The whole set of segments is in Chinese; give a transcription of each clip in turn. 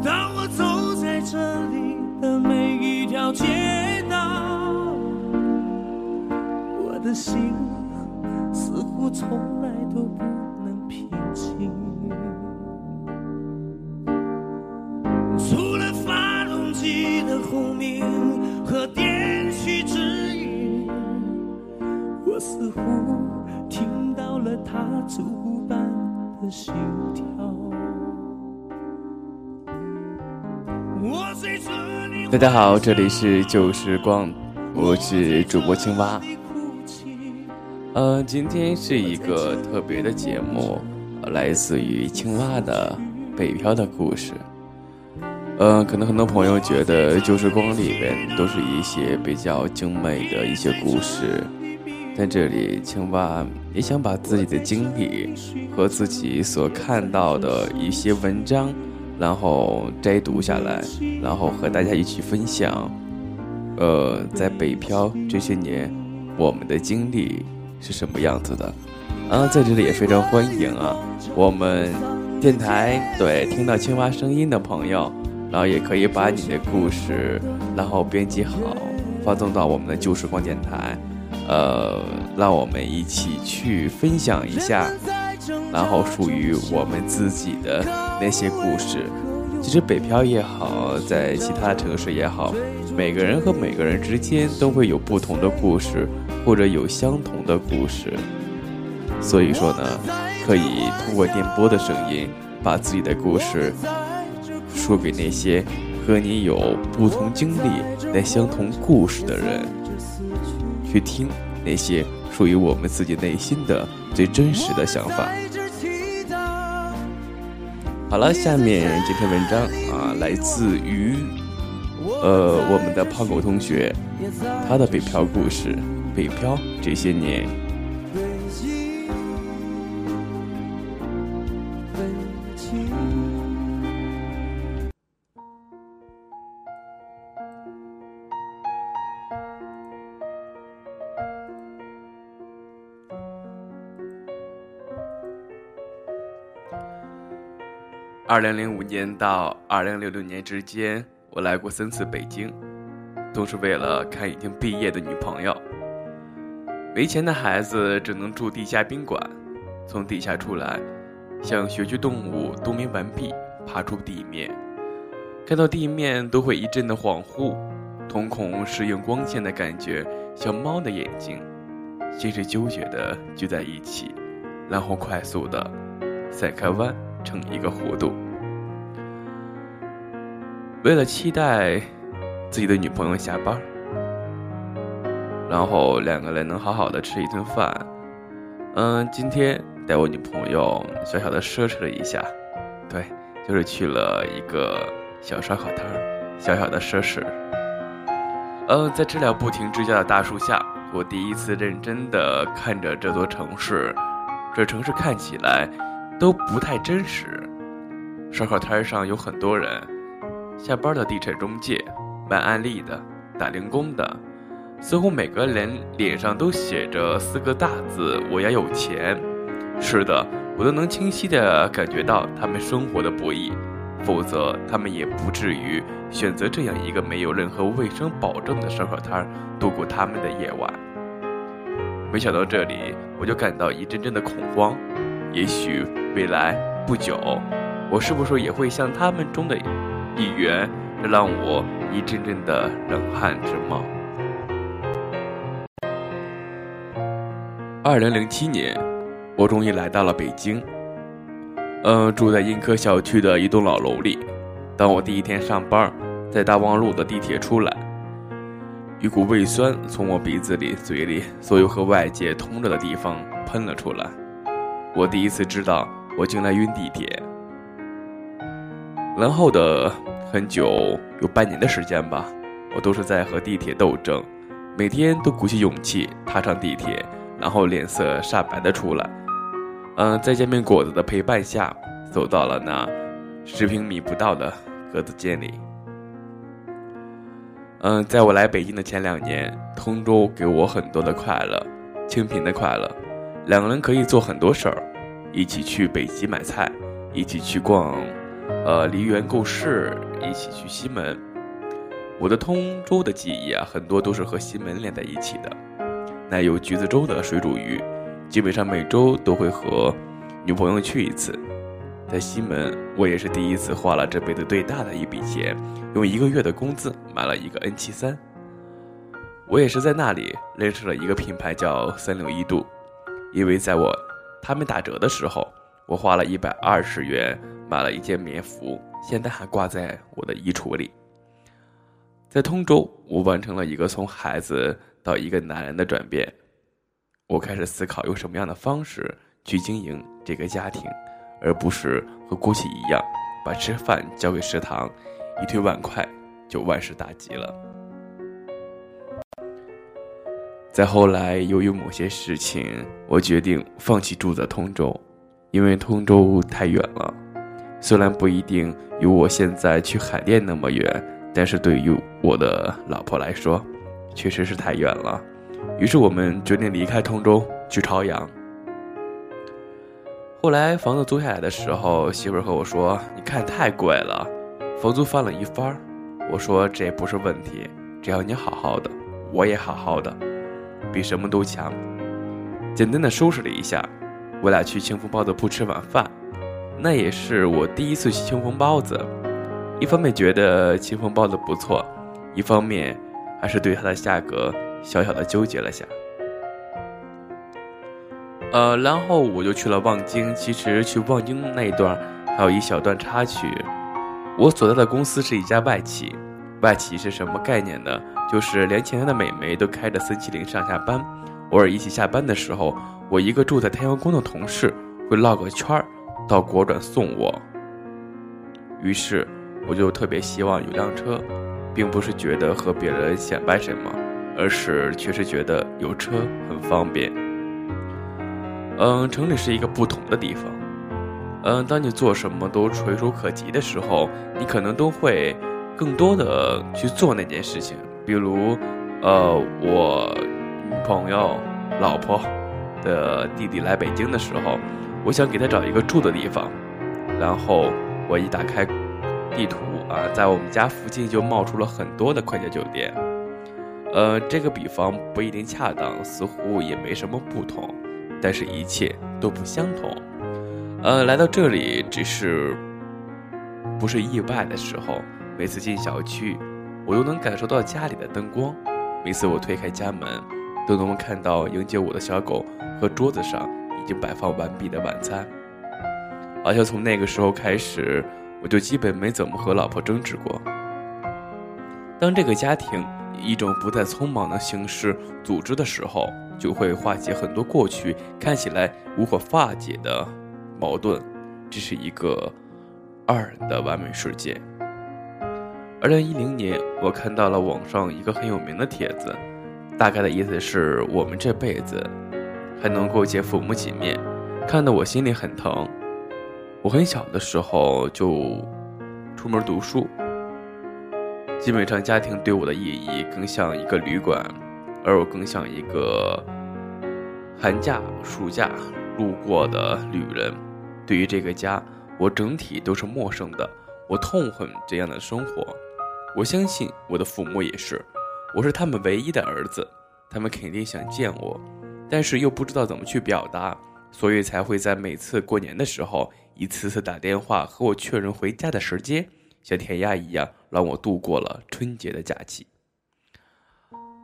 当我走在这里的每一条街道，我的心似乎从来都不轰鸣和电驱指引，我似乎听到了它烛骨般的心跳。大家好，这里是旧时光，我是主播青蛙。呃，今天是一个特别的节目，来自于青蛙的北漂的故事。呃，可能很多朋友觉得旧时光里边都是一些比较精美的一些故事，在这里，青蛙也想把自己的经历和自己所看到的一些文章，然后摘读下来，然后和大家一起分享。呃，在北漂这些年，我们的经历是什么样子的？啊，在这里也非常欢迎啊，我们电台对听到青蛙声音的朋友，然后也可以把你的故事，然后编辑好，发送到我们的旧时光电台，呃，让我们一起去分享一下，然后属于我们自己的那些故事。其实北漂也好，在其他城市也好，每个人和每个人之间都会有不同的故事，或者有相同的故事。所以说呢，可以通过电波的声音，把自己的故事说给那些和你有不同经历但相同故事的人，去听那些属于我们自己内心的最真实的想法。好了，下面这篇文章啊，来自于呃我们的胖狗同学，他的北漂故事，北漂这些年。二零零五年到二零六六年之间，我来过三次北京，都是为了看已经毕业的女朋友。没钱的孩子只能住地下宾馆，从地下出来，像学区动物冬眠完毕，爬出地面，看到地面都会一阵的恍惚，瞳孔适应光线的感觉，像猫的眼睛，先是纠结的聚在一起，然后快速的散开弯。成一个弧度。为了期待自己的女朋友下班，然后两个人能好好的吃一顿饭。嗯，今天带我女朋友小小的奢侈了一下，对，就是去了一个小烧烤摊儿，小小的奢侈。嗯，在这辆不停支架的大树下，我第一次认真的看着这座城市，这城市看起来。都不太真实。烧烤摊上有很多人，下班的地产中介、卖安利的、打零工的，似乎每个人脸上都写着四个大字：“我要有钱。”是的，我都能清晰地感觉到他们生活的不易，否则他们也不至于选择这样一个没有任何卫生保证的烧烤摊度过他们的夜晚。没想到这里，我就感到一阵阵的恐慌。也许未来不久，我是不是也会像他们中的一员，这让我一阵阵的冷汗直冒。二零零七年，我终于来到了北京，嗯，住在英科小区的一栋老楼里。当我第一天上班，在大望路的地铁出来，一股胃酸从我鼻子里、嘴里，所有和外界通着的地方喷了出来。我第一次知道，我竟然晕地铁。然后的很久，有半年的时间吧，我都是在和地铁斗争，每天都鼓起勇气踏上地铁，然后脸色煞白的出来。嗯，在煎饼果子的陪伴下，走到了那十平米不到的格子间里。嗯，在我来北京的前两年，通州给我很多的快乐，清贫的快乐。两个人可以做很多事儿，一起去北极买菜，一起去逛，呃，梨园购市，一起去西门。我的通州的记忆啊，很多都是和西门连在一起的。那有橘子洲的水煮鱼，基本上每周都会和女朋友去一次。在西门，我也是第一次花了这辈子最大的一笔钱，用一个月的工资买了一个 N 七三。我也是在那里认识了一个品牌叫三六一度，因为在我他们打折的时候，我花了一百二十元买了一件棉服，现在还挂在我的衣橱里。在通州，我完成了一个从孩子到一个男人的转变，我开始思考用什么样的方式去经营这个家庭。而不是和过去一样，把吃饭交给食堂，一推碗筷就万事大吉了。再后来，由于某些事情，我决定放弃住在通州，因为通州太远了。虽然不一定有我现在去海淀那么远，但是对于我的老婆来说，确实是太远了。于是我们决定离开通州，去朝阳。后来房子租下来的时候，媳妇儿和我说：“你看太贵了，房租翻了一番。”我说：“这不是问题，只要你好好的，我也好好的，比什么都强。”简单的收拾了一下，我俩去清风包子铺吃晚饭。那也是我第一次去清风包子，一方面觉得清风包子不错，一方面还是对它的价格小小的纠结了下。呃，然后我就去了望京。其实去望京那一段还有一小段插曲。我所在的公司是一家外企，外企是什么概念呢？就是连前台的美眉都开着森七零上下班。偶尔一起下班的时候，我一个住在太阳宫的同事会绕个圈儿到国转送我。于是我就特别希望有辆车，并不是觉得和别人显摆什么，而是确实觉得有车很方便。嗯，城里是一个不同的地方。嗯，当你做什么都垂手可及的时候，你可能都会更多的去做那件事情。比如，呃，我女朋友、老婆的弟弟来北京的时候，我想给他找一个住的地方，然后我一打开地图啊，在我们家附近就冒出了很多的快捷酒店。呃，这个比方不一定恰当，似乎也没什么不同。但是，一切都不相同。呃，来到这里只是不是意外的时候。每次进小区，我都能感受到家里的灯光。每次我推开家门，都能看到迎接我的小狗和桌子上已经摆放完毕的晚餐。好像从那个时候开始，我就基本没怎么和老婆争执过。当这个家庭以一种不再匆忙的形式组织的时候。就会化解很多过去看起来无法化解的矛盾，这是一个二人的完美世界。二零一零年，我看到了网上一个很有名的帖子，大概的意思是我们这辈子还能够见父母几面，看得我心里很疼。我很小的时候就出门读书，基本上家庭对我的意义更像一个旅馆。而我更像一个寒假、暑假路过的旅人。对于这个家，我整体都是陌生的。我痛恨这样的生活。我相信我的父母也是。我是他们唯一的儿子，他们肯定想见我，但是又不知道怎么去表达，所以才会在每次过年的时候一次次打电话和我确认回家的时间，像填鸭一样让我度过了春节的假期。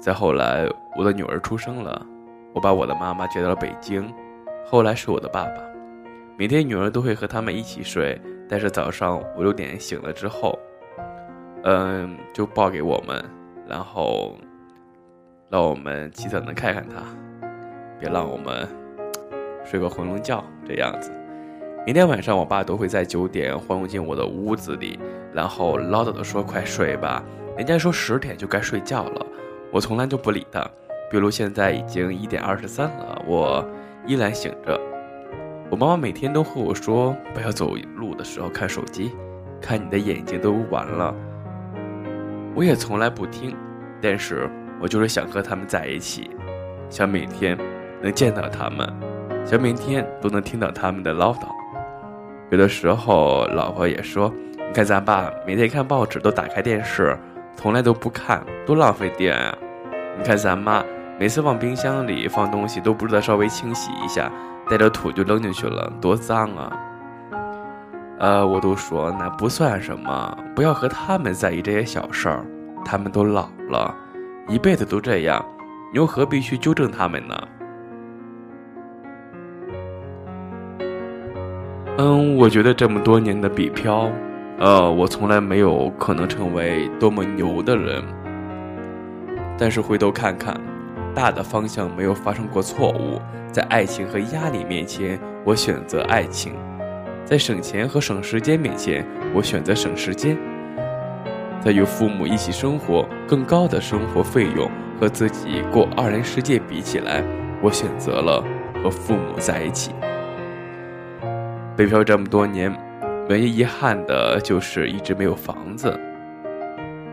再后来，我的女儿出生了，我把我的妈妈接到了北京。后来是我的爸爸，每天女儿都会和他们一起睡，但是早上五六点醒了之后，嗯，就抱给我们，然后让我们起早能看看他，别让我们睡个回笼觉这样子。每天晚上，我爸都会在九点晃进我的屋子里，然后唠叨的说：“快睡吧，人家说十点就该睡觉了。”我从来就不理他，比如现在已经一点二十三了，我依然醒着。我妈妈每天都和我说，不要走路的时候看手机，看你的眼睛都完了。我也从来不听，但是我就是想和他们在一起，想每天能见到他们，想每天都能听到他们的唠叨。有的时候，老婆也说：“你看咱爸每天看报纸都打开电视，从来都不看，多浪费电啊！你看咱妈每次往冰箱里放东西都不知道稍微清洗一下，带着土就扔进去了，多脏啊！”呃，我都说那不算什么，不要和他们在意这些小事儿。他们都老了，一辈子都这样，你又何必去纠正他们呢？嗯，我觉得这么多年的北漂，呃，我从来没有可能成为多么牛的人。但是回头看看，大的方向没有发生过错误，在爱情和压力面前，我选择爱情。在省钱和省时间面前，我选择省时间。在与父母一起生活更高的生活费用和自己过二人世界比起来，我选择了和父母在一起。北漂这么多年，唯一遗憾的就是一直没有房子。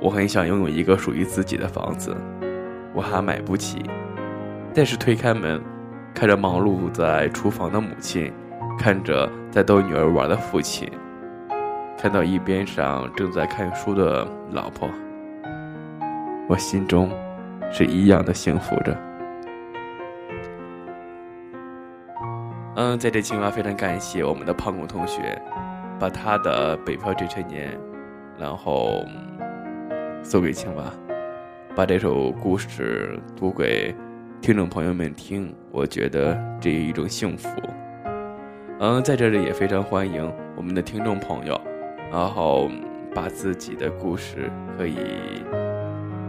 我很想拥有一个属于自己的房子，我还买不起。但是推开门，看着忙碌在厨房的母亲。看着在逗女儿玩的父亲，看到一边上正在看书的老婆，我心中是一样的幸福着。嗯，在这青蛙非常感谢我们的胖谷同学，把他的《北漂这些年》，然后送给青蛙，把这首故事读给听众朋友们听，我觉得这是一种幸福。嗯，在这里也非常欢迎我们的听众朋友，然后把自己的故事可以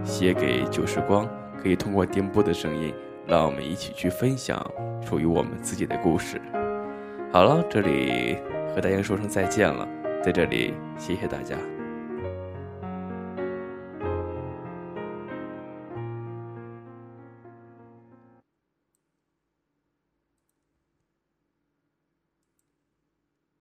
写给旧时光，可以通过电波的声音，让我们一起去分享属于我们自己的故事。好了，这里和大家说声再见了，在这里谢谢大家。